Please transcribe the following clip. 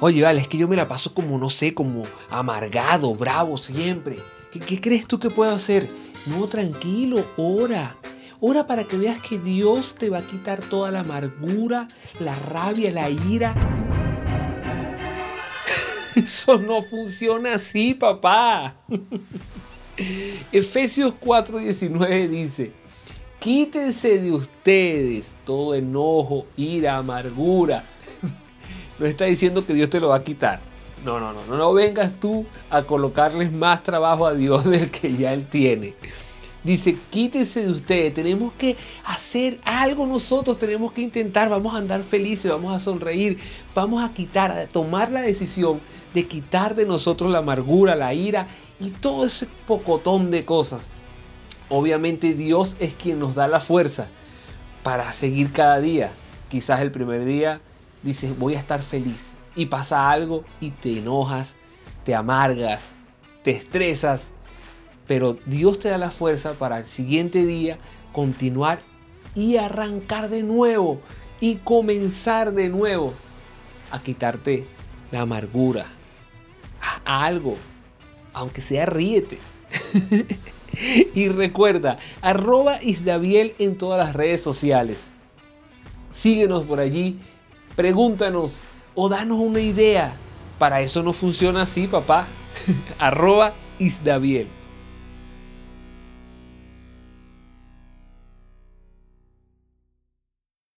Oye, vale, es que yo me la paso como, no sé, como amargado, bravo siempre. ¿Qué, qué crees tú que puedo hacer? No, tranquilo, ora. Ora para que veas que Dios te va a quitar toda la amargura, la rabia, la ira. Eso no funciona así, papá. Efesios 4:19 dice, quítense de ustedes todo enojo, ira, amargura. No está diciendo que Dios te lo va a quitar. No, no, no, no, vengas tú a colocarles más trabajo a Dios del que ya Él tiene. Dice, quítense de ustedes, tenemos que hacer algo nosotros, tenemos que intentar, vamos a andar felices, vamos a sonreír, vamos a quitar, a tomar la decisión de quitar de nosotros la amargura, la ira y todo ese pocotón de cosas. Obviamente Dios es quien nos da la fuerza para seguir cada día. Quizás el primer día dices, voy a estar feliz y pasa algo y te enojas, te amargas, te estresas pero Dios te da la fuerza para el siguiente día continuar y arrancar de nuevo y comenzar de nuevo a quitarte la amargura. A algo, aunque sea ríete. y recuerda, arroba Isdaviel en todas las redes sociales. Síguenos por allí, pregúntanos o danos una idea. Para eso no funciona así, papá. arroba Isdaviel.